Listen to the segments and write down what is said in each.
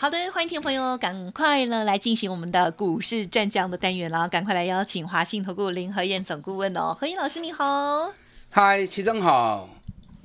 好的，欢迎听众朋友，赶快呢来进行我们的股市战将的单元了，赶快来邀请华信投顾林和燕总顾问哦，何燕老师你好，嗨，齐总好。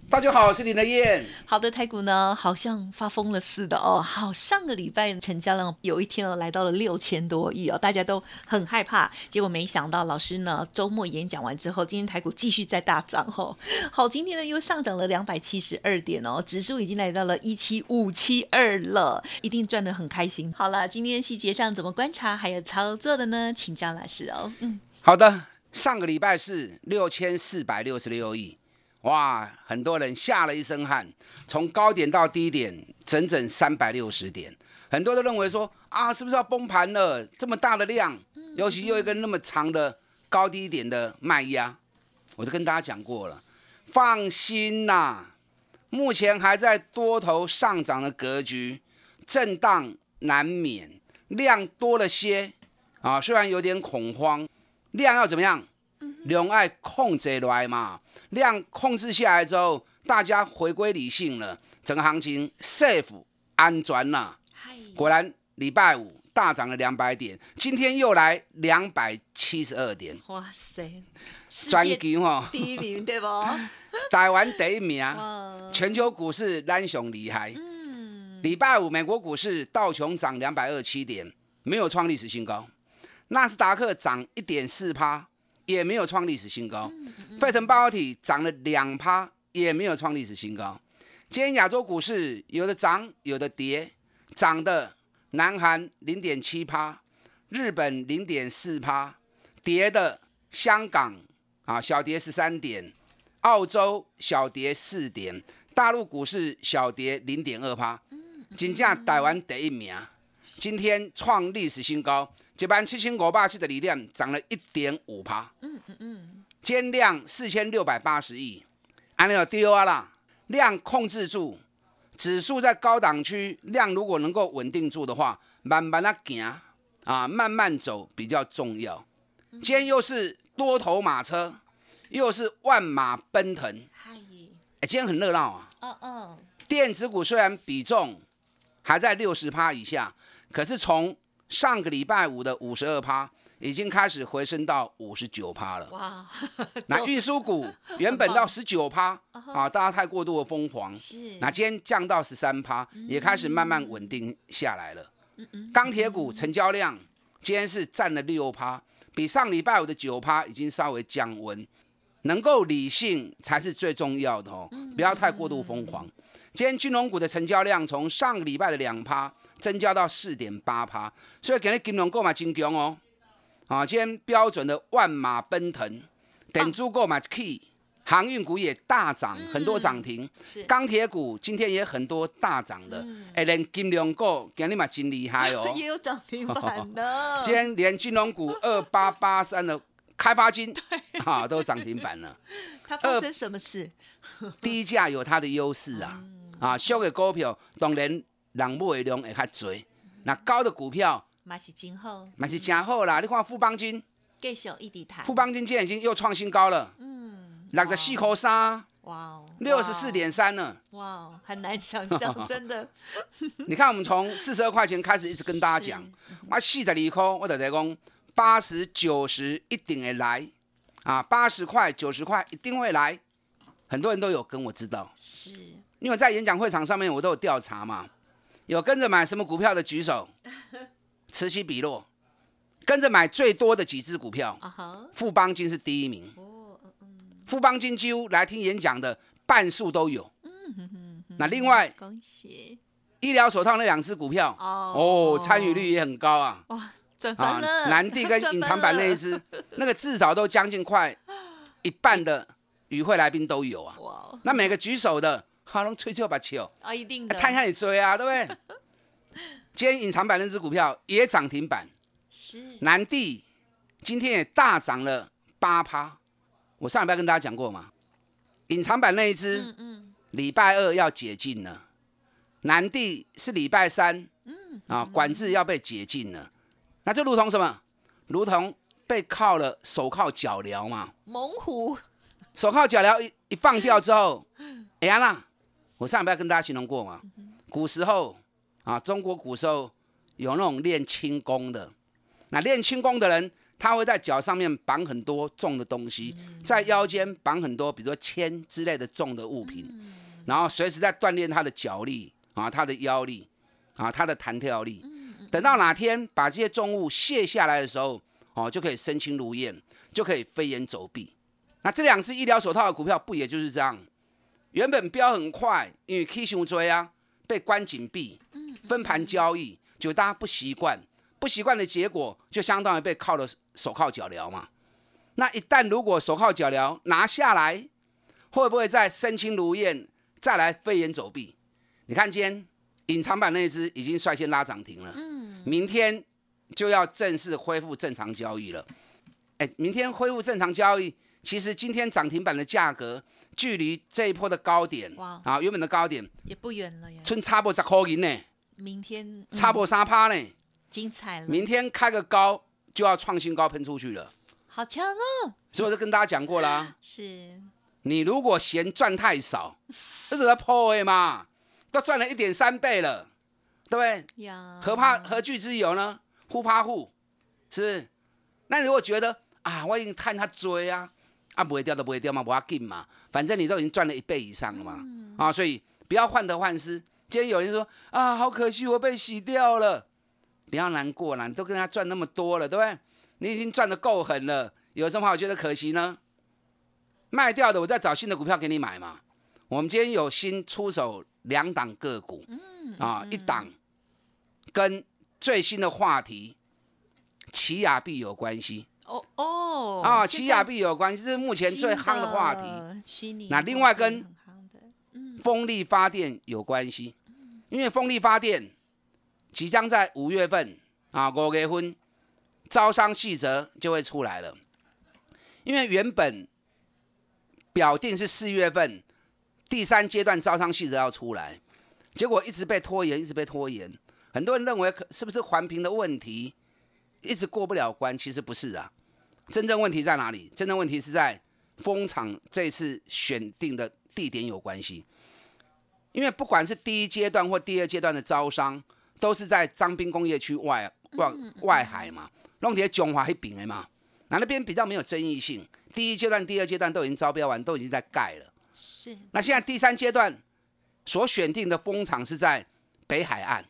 大家好，我是林德燕。好的，台股呢好像发疯了似的哦。好，上个礼拜成交量有一天哦来到了六千多亿哦，大家都很害怕。结果没想到老师呢周末演讲完之后，今天台股继续在大涨哦。好，今天呢又上涨了两百七十二点哦，指数已经来到了一七五七二了，一定赚得很开心。好了，今天细节上怎么观察还有操作的呢？请教老师哦。嗯，好的，上个礼拜是六千四百六十六亿。哇，很多人吓了一身汗，从高点到低点整整三百六十点，很多都认为说啊，是不是要崩盘了？这么大的量，尤其又一根那么长的高低点的卖压，我都跟大家讲过了，放心呐，目前还在多头上涨的格局，震荡难免，量多了些啊，虽然有点恐慌，量要怎么样？量爱控制来嘛。量控制下来之后，大家回归理性了，整个行情 safe 安全了。果然礼拜五大涨了两百点，今天又来两百七十二点。哇塞，专辑哦，第一名对不？台湾第一名，全球股市蓝熊厉害。嗯，礼拜五美国股市道琼涨两百二七点，没有创历史新高。纳斯达克涨一点四趴。也没有创历史新高，费城半导体涨了两趴，也没有创历史新高。今天亚洲股市有的涨，有的跌，涨的南韩零点七趴，日本零点四趴，跌的香港啊小跌十三点，澳洲小跌四点，大陆股市小跌零点二趴。金价台湾第一名，今天创历史新高。这班七千五百七的理量涨了一点五趴，嗯嗯嗯，天量四千六百八十亿，安利有啊啦，量控制住，指数在高档区，量如果能够稳定住的话，慢慢的行啊，慢慢走比较重要。今天又是多头马车，又是万马奔腾，嗨，哎，今天很热闹啊，嗯嗯，电子股虽然比重还在六十趴以下，可是从上个礼拜五的五十二趴，已经开始回升到五十九趴了。哇！那 运输股原本到十九趴啊，大家太过度的疯狂。是。那今天降到十三趴，也开始慢慢稳定下来了。钢铁股成交量今天是占了六趴，比上礼拜五的九趴已经稍微降温。能够理性才是最重要的哦，不要太过度疯狂。今天金融股的成交量从上个礼拜的两趴。增加到四点八趴，所以今日金融购买金强哦，啊，今天标准的万马奔腾，等足购买 key，航运股也大涨，很多涨停，是。钢铁股今天也很多大涨的，哎，连金融股今日嘛真厉害哦，也有涨停板的，今天连金融股二八八三的开发金，对，啊，都涨停板了，它发生什么事？低价有它的优势啊，啊，修给股票当然。人买的量会较多，那高的股票嘛是真好，嘛是真好啦。你看富邦金，继续一直谈。富邦金今天已经又创新高了，嗯，六十四块三，哇哦，六十四点三呢，哇哦，很难想象，真的。你看我们从四十二块钱开始一直跟大家讲，我，四十二块，我就在讲八十九十一定会来，啊，八十块九十块一定会来，很多人都有跟我知道，是因为在演讲会场上面我都有调查嘛。有跟着买什么股票的举手，此起彼落。跟着买最多的几只股票，富邦金是第一名。富邦金几乎来听演讲的半数都有。那另外，恭喜医疗手套那两只股票哦，参与率也很高啊。哇，转翻了。南地跟 隐藏版那一只，那个至少都将近快一半的与会来宾都有啊。那每个举手的。好，能吹就把球啊，一定的，看看你追啊，对不对？今天隐藏版那只股票也涨停板，是。南地，今天也大涨了八趴。我上礼拜跟大家讲过嘛，隐藏版那一只，嗯嗯，礼拜二要解禁了，南地是礼拜三，嗯。啊，管制要被解禁了，那就如同什么？如同被铐了手铐脚镣嘛。猛虎，手铐脚镣一一放掉之后，哎呀啦，我上礼拜跟大家形容过嘛，古时候啊，中国古时候有那种练轻功的，那练轻功的人，他会在脚上面绑很多重的东西，在腰间绑很多，比如说铅之类的重的物品，然后随时在锻炼他的脚力啊，他的腰力啊，他的弹跳力。等到哪天把这些重物卸下来的时候，哦，就可以身轻如燕，就可以飞檐走壁。那这两只医疗手套的股票不也就是这样？原本飙很快，因为 K 熊追啊，被关紧闭，分盘交易，就大家不习惯，不习惯的结果就相当于被铐了手铐脚镣嘛。那一旦如果手铐脚镣拿下来，会不会再身轻如燕，再来飞檐走壁？你看今天隐藏版那一只已经率先拉涨停了，明天就要正式恢复正常交易了。哎，明天恢复正常交易，其实今天涨停板的价格距离这一波的高点哇啊，原本的高点，也不远了呀。春差不十块银呢，明天嗯差不三趴呢。精彩了，明天开个高就要创新高喷出去了，好强哦！所以我就跟大家讲过啦、是，你如果嫌赚太少，这是在破位嘛，都赚了一点三倍了，对不对？呀，何怕何惧之有呢？互怕互，是不是？那你如果觉得啊，我已经看他追啊，啊不会掉都不会掉嘛，不要紧嘛，反正你都已经赚了一倍以上了嘛，啊，所以不要患得患失。今天有人说啊，好可惜我被洗掉了，不要难过啦，你都跟他赚那么多了，对不对？你已经赚的够狠了，有什么好觉得可惜呢？卖掉的，我再找新的股票给你买嘛。我们今天有新出手两档个股，啊，一档跟最新的话题奇亚币有关系哦哦啊，现奇亚在币有关系，这是目前最夯的话题，那另外跟风力发电有关系，因为风力发电即将在五月份啊，五月份招商细则就会出来了，因为原本表定是四月份第三阶段招商细则要出来，结果一直被拖延，一直被拖延。很多人认为可是不是环评的问题，一直过不了关，其实不是啊。真正问题在哪里？真正问题是在风场这次选定的地点有关系。因为不管是第一阶段或第二阶段的招商，都是在张滨工业区外外外海嘛，弄点中华那边的嘛，那那边比较没有争议性。第一阶段、第二阶段都已经招标完，都已经在盖了。是那现在第三阶段所选定的风场是在北海岸，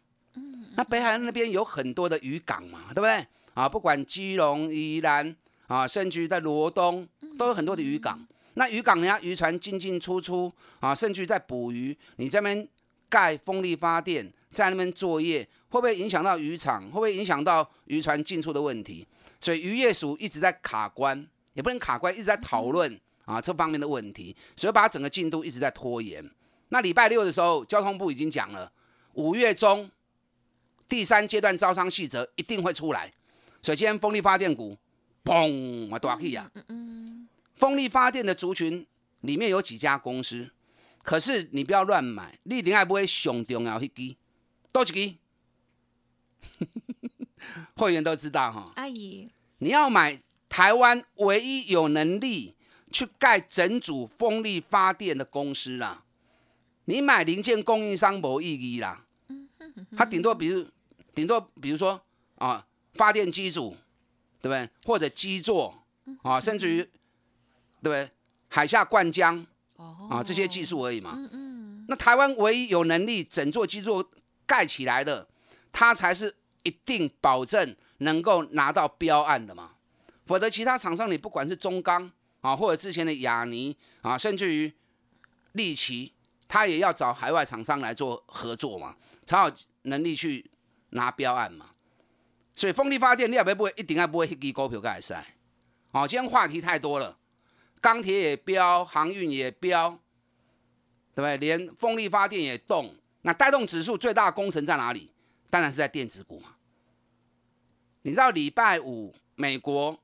那北海岸那边有很多的渔港嘛，对不对？啊，不管基隆、宜兰啊，甚至于在罗东都有很多的渔港。那渔港人家渔船进进出出啊，甚至于在捕鱼，你这边盖风力发电，在那边作业，会不会影响到渔场？会不会影响到渔船进出的问题？所以渔业署一直在卡关，也不能卡关，一直在讨论啊这方面的问题，所以把整个进度一直在拖延。那礼拜六的时候，交通部已经讲了，五月中第三阶段招商细则一定会出来。所以今天风力发电股，砰啊大起啊！风力发电的族群里面有几家公司，可是你不要乱买，你一定要不会上重要一支，多一支，会员都知道哈。阿姨你要买台湾唯一有能力去盖整组风力发电的公司啦，你买零件供应商没意义啦。它顶多比如顶多比如说啊，发电机组，对不对？或者基座啊，甚至于对不对？海下灌浆哦啊，这些技术而已嘛。那台湾唯一有能力整座基座盖起来的，它才是一定保证能够拿到标案的嘛。否则，其他厂商你不管是中钢啊，或者之前的雅尼啊，甚至于利奇，他也要找海外厂商来做合作嘛，才有能力去拿标案嘛。所以风力发电你也不会一定要不会一支股票才会使。好，今天话题太多了，钢铁也飙，航运也飙，对不对？连风力发电也动，那带动指数最大的工程在哪里？当然是在电子股嘛。你知道礼拜五美国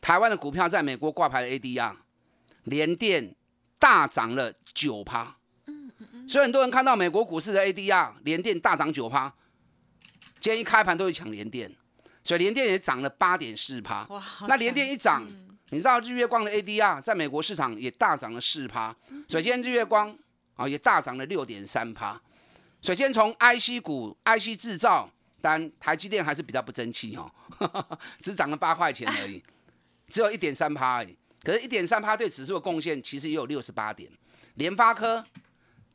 台湾的股票在美国挂牌的 ADR，联电大涨了九趴。所以很多人看到美国股市的 ADR 联电大涨九趴，今天一开盘都会抢联电，所以联电也涨了八点四趴。那联电一涨，你知道日月光的 ADR 在美国市场也大涨了四趴，所以今天日月光啊也大涨了六点三趴。首先从 IC 股、IC 制造，但台积电还是比较不争气哦，只涨了八块钱而已，只有一点三趴而已。可是，一点三趴对指数的贡献其实也有六十八点。联发科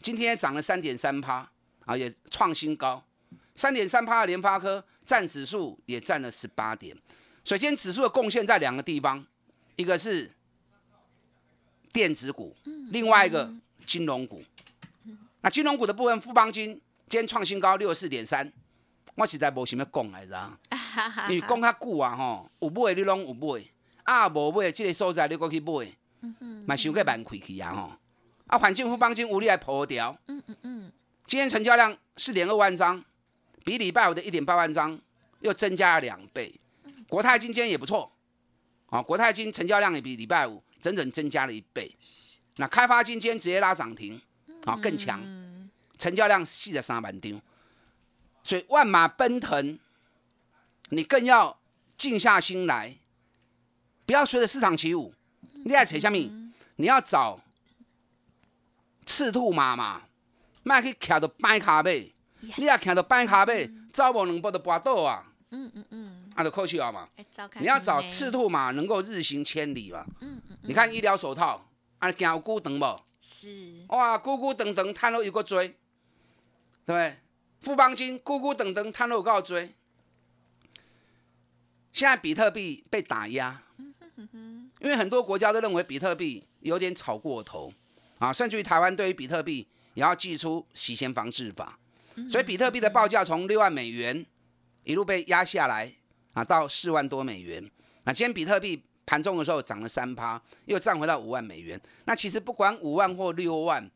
今天涨了三点三趴啊，也创新高。三点三趴的联发科占指数也占了十八点。首先，指数的贡献在两个地方，一个是电子股，另外一个金融股。那金融股的部分，富邦金今天创新高六十四点三，我实在无想要讲来着，因为讲较久啊吼，有买你拢有买，啊无买这个所在你过去买，嘛想过蛮亏去啊吼，啊反正富邦金无力来破掉，嗯嗯嗯，今天成交量四点二万张，比礼拜五的一点八万张又增加了两倍，国泰金今天也不错，啊国泰金成交量也比礼拜五整整增加了一倍，那开发金今天直接拉涨停。啊，更强，成交量细的三万张，所以万马奔腾，你更要静下心来，不要随着市场起舞。你爱扯下面，你要找赤兔马嘛，卖去徛到掰卡尾，你要看到板卡尾，走无两步就跋倒啊。嗯嗯嗯，啊，就可惜了嘛。你要找赤兔马能够日行千里嘛。嗯嗯你看医疗手套，啊，行有久长无？是哇，咕咕等等，探路有个追，对不对？富邦金咕咕等等，探路有个追。现在比特币被打压，因为很多国家都认为比特币有点炒过头啊，甚至于台湾对于比特币也要祭出洗钱防治法，所以比特币的报价从六万美元一路被压下来啊，到四万多美元。那今天比特币。盘中的时候涨了三趴，又涨回到五万美元。那其实不管五万或六万，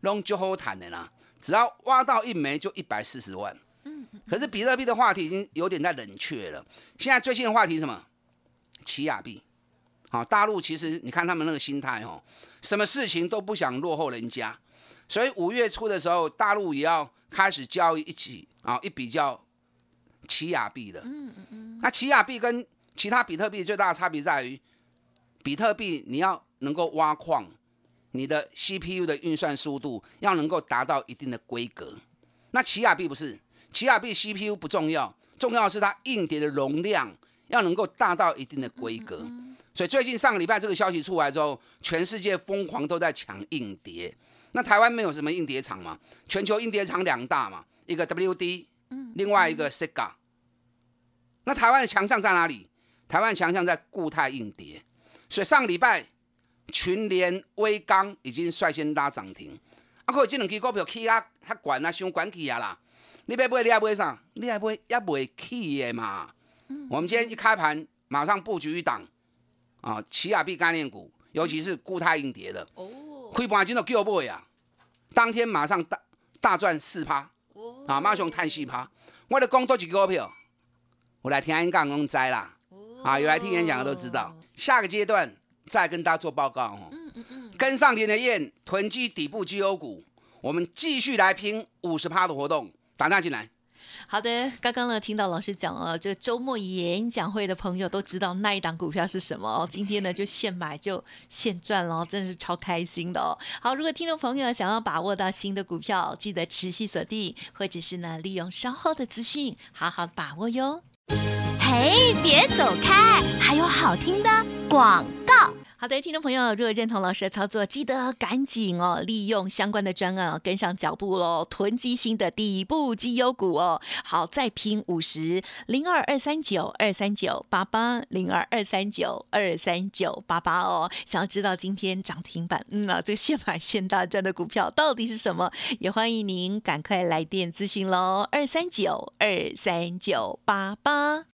拢就好谈的啦。只要挖到一枚就一百四十万。可是比特币的话题已经有点在冷却了。现在最新的话题什么？奇亚币。好，大陆其实你看他们那个心态哦，什么事情都不想落后人家。所以五月初的时候，大陆也要开始交易一起啊，一比较奇亚币的。嗯嗯嗯。那奇亚币跟其他比特币最大的差别在于，比特币你要能够挖矿，你的 CPU 的运算速度要能够达到一定的规格。那奇亚币不是，奇亚币 CPU 不重要，重要的是它硬碟的容量要能够大到一定的规格。所以最近上个礼拜这个消息出来之后，全世界疯狂都在抢硬碟。那台湾没有什么硬碟厂嘛？全球硬碟厂两大嘛，一个 WD，另外一个 Sega。那台湾的强项在哪里？台湾强项在固态硬碟，所以上个礼拜群联、威刚已经率先拉涨停。啊，可这两支股票起啊较悬啊，伤悬起啊啦！你要买，你要买啥？你要买也未起的嘛。我们今天一开盘，马上布局一档啊，奇亚币概念股，尤其是固态硬碟的。哦。开盘前就叫买啊，当天马上大大赚四趴。哦。啊，马上叹四趴。我咧讲多几股票，我来听演讲讲知啦。啊，有来听演讲的都知道，下个阶段再跟大家做报告哦。嗯嗯嗯，跟上连的燕囤积底部绩优股，我们继续来拼五十趴的活动，打电进来。好的，刚刚呢听到老师讲了，这周末演讲会的朋友都知道那一档股票是什么哦。今天呢就现买就现赚了，真的是超开心的哦。好，如果听众朋友想要把握到新的股票，记得持续锁定，或者是呢利用稍后的资讯，好好把握哟。嘿，别走开！还有好听的广告。好的，听众朋友，如果认同老师的操作，记得赶紧哦，利用相关的专案跟上脚步喽，囤积新的底部绩优股哦。好，再拼五十零二二三九二三九八八零二二三九二三九八八哦。想要知道今天涨停板，嗯啊，这个现买现大赚的股票到底是什么？也欢迎您赶快来电咨询喽，二三九二三九八八。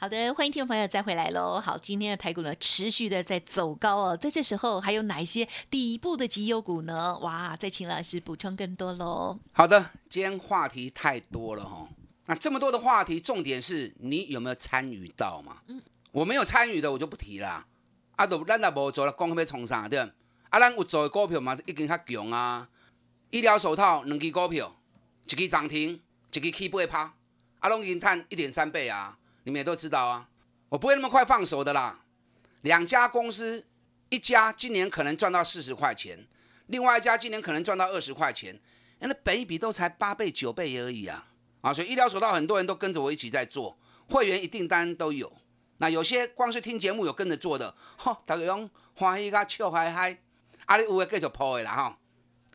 好的，欢迎听众朋友再回来喽。好，今天的台股呢持续的在走高哦，在这时候还有哪一些底部的绩优股呢？哇，再请老师补充更多喽。好的，今天话题太多了哈。那这么多的话题，重点是你有没有参与到嘛？嗯，我没有参与的，我就不提啦。啊，都咱也无做了，讲要冲啥对？啊，咱有做的股票嘛，已经较强啊。医疗手套两支股票，一支涨停，一支起八趴，啊，拢已经赚一点三倍啊。你们也都知道啊，我不会那么快放手的啦。两家公司，一家今年可能赚到四十块钱，另外一家今年可能赚到二十块钱，那本一比都才八倍九倍而已啊！啊，所以医疗手套很多人都跟着我一起在做，会员一订单都有。那有些光是听节目有跟着做的，哈，大家用欢喜个笑嗨嗨，阿里有的继续抛的啦哈，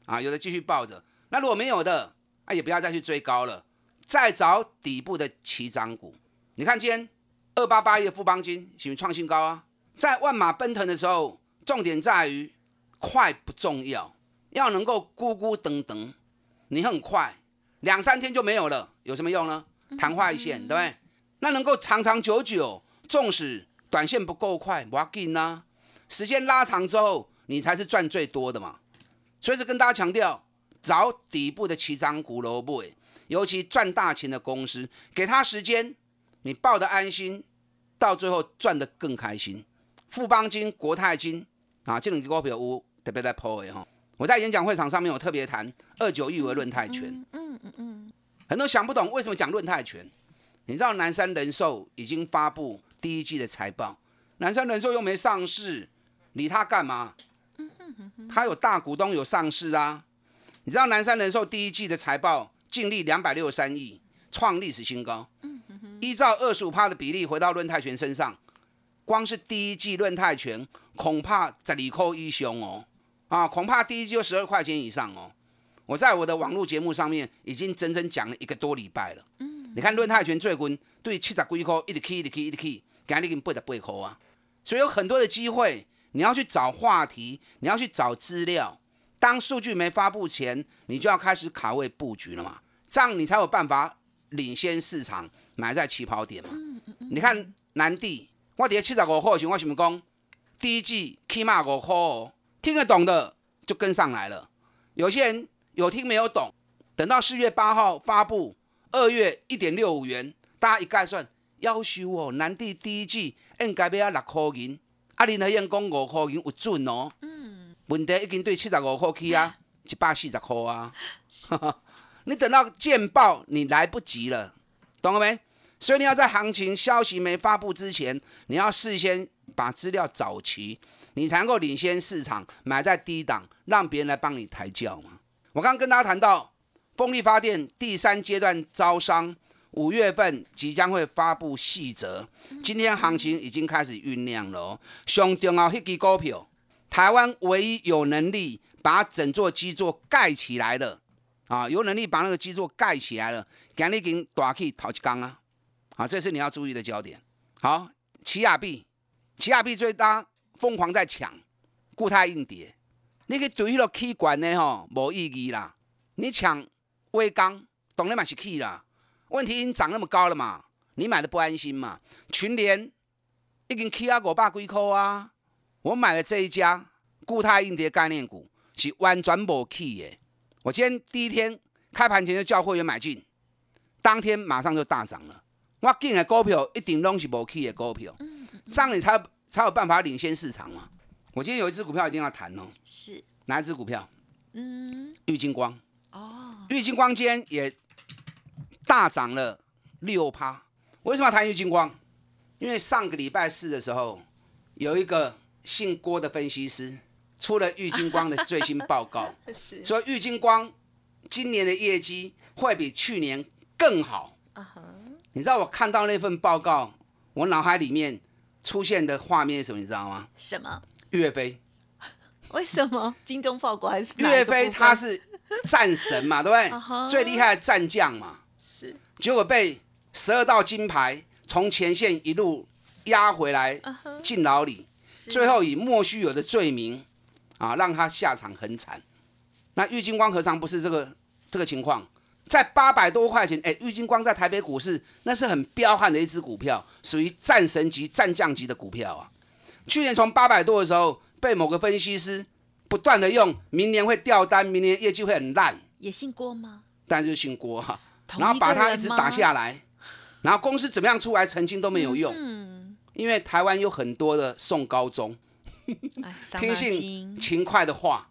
啊，有的继续抱着。那如果没有的，啊，也不要再去追高了，再找底部的起涨股。你看今天二八八一的富邦金喜不是创新高啊？在万马奔腾的时候，重点在于快不重要，要能够咕咕噔噔，你很快两三天就没有了，有什么用呢？昙花一现，对不对？那能够长长久久，纵使短线不够快，不要紧呐。时间拉长之后，你才是赚最多的嘛。所以是跟大家强调，找底部的起涨股喽，不？尤其赚大钱的公司，给他时间。你抱的安心，到最后赚的更开心。富邦金、国泰金啊，这两个股票有特别在抛的哈。我在演讲会场上面有特别谈二九一为论泰拳。嗯嗯嗯。很多想不懂为什么讲论泰拳？你知道南山人寿已经发布第一季的财报，南山人寿又没上市，理他干嘛？他有大股东有上市啊。你知道南山人寿第一季的财报净利两百六十三亿，创历史新高。依照二十五趴的比例回到论泰拳身上，光是第一季论泰拳恐怕在里扣一凶哦，啊，恐怕第一季就十二块钱以上哦。我在我的网络节目上面已经整整讲了一个多礼拜了。嗯，你看论泰拳最近对七十几块一直起一直起一直起，今日已经八十八块啊。所以有很多的机会，你要去找话题，你要去找资料。当数据没发布前，你就要开始卡位布局了嘛，这样你才有办法领先市场。买在起跑点嘛，你看南地，我底下七十五块钱，我什么讲？第一季起码五块哦，听得懂的就跟上来了。有些人有听没有懂，等到四月八号发布，二月一点六五元，大家一概算，要求哦，南地第一季应该要六块银，啊，林和燕讲五块银有准哦。嗯，问题已经对七十五块起啊，一百四十块啊。你等到见报，你来不及了。懂了没？所以你要在行情消息没发布之前，你要事先把资料找齐，你才能够领先市场，买在低档，让别人来帮你抬轿嘛。我刚跟大家谈到，风力发电第三阶段招商，五月份即将会发布细则，今天行情已经开始酝酿了哦。上重要一支股票，台湾唯一有能力把整座基座盖起来的。啊，有能力把那个基座盖起来了，今日已经大去头一缸啊！啊，这是你要注意的焦点。好，奇亚币，奇亚币最大疯狂在抢固态硬碟，你去对迄个气管呢吼，无意义啦。你抢微钢，当然嘛是气啦。问题已经涨那么高了嘛，你买的不安心嘛？群联已经起啊五百几块啊，我买的这一家固态硬碟概念股是完全无气的。我今天第一天开盘前就叫会员买进，当天马上就大涨了。我进的股票一定拢是无起的股票，这样你才才有办法领先市场嘛。我今天有一只股票一定要谈哦，是哪一只股票？嗯，玉金光。哦，玉金光今天也大涨了六趴。为什么要谈玉金光？因为上个礼拜四的时候，有一个姓郭的分析师。出了玉金光的最新报告，说玉金光今年的业绩会比去年更好。你知道我看到那份报告，我脑海里面出现的画面是什么？你知道吗？什么？岳飞？为什么？精忠报国还是？岳飞他是战神嘛，对不对？最厉害的战将嘛。是。结果被十二道金牌从前线一路压回来进牢里，最后以莫须有的罪名啊，让他下场很惨。那郁金光何尝不是这个这个情况？在八百多块钱，哎，郁金光在台北股市那是很彪悍的一只股票，属于战神级、战将级的股票啊。去年从八百多的时候，被某个分析师不断的用，明年会掉单，明年业绩会很烂。也姓郭吗？但是就姓郭哈，然后把它一直打下来，然后公司怎么样出来澄清都没有用，因为台湾有很多的送高中，听信勤快的话，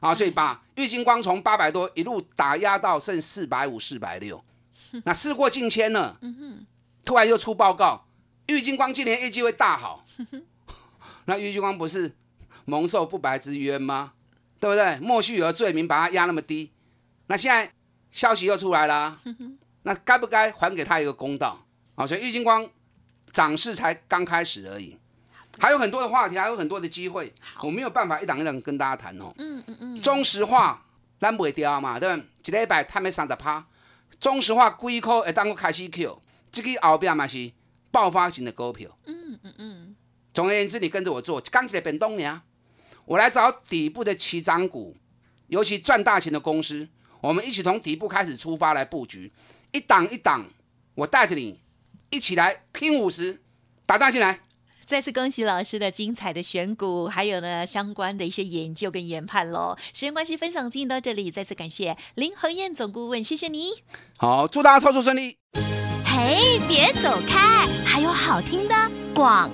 啊，所以把玉金光从八百多一路打压到剩四百五、四百六，那事过境迁了，突然又出报告，玉金光今年业绩会大好，那玉金光不是蒙受不白之冤吗？对不对？莫须有的罪名把他压那么低，那现在消息又出来了，那该不该还给他一个公道？啊，所以玉金光涨势才刚开始而已，还有很多的话题，还有很多的机会，我没有办法一档一档跟大家谈哦。嗯嗯嗯。中石化咱不会掉嘛，对不对？一礼拜探没三十趴，中石化几颗会当我开始 Q，这个后边嘛是爆发型的股票。嗯嗯嗯。总而言之，你跟着我做，刚起来变动呢。我来找底部的起涨股，尤其赚大钱的公司，我们一起从底部开始出发来布局，一档一档，我带着你一起来拼五十，打大进来。再次恭喜老师的精彩的选股，还有呢相关的一些研究跟研判喽。时间关系，分享进行到这里，再次感谢林恒燕总顾问，谢谢你。好，祝大家操作顺利。嘿，别走开，还有好听的广。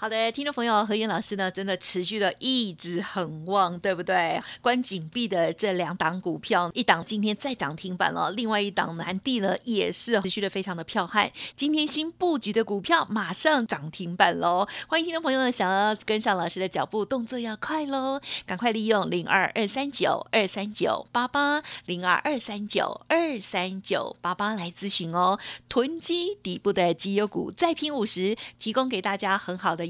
好的，听众朋友，何燕老师呢，真的持续的一直很旺，对不对？关紧闭的这两档股票，一档今天再涨停板了，另外一档南地呢也是持续的非常的彪悍。今天新布局的股票马上涨停板喽！欢迎听众朋友们想要跟上老师的脚步，动作要快喽，赶快利用零二二三九二三九八八零二二三九二三九八八来咨询哦。囤积底部的绩优股再拼五十，提供给大家。很好的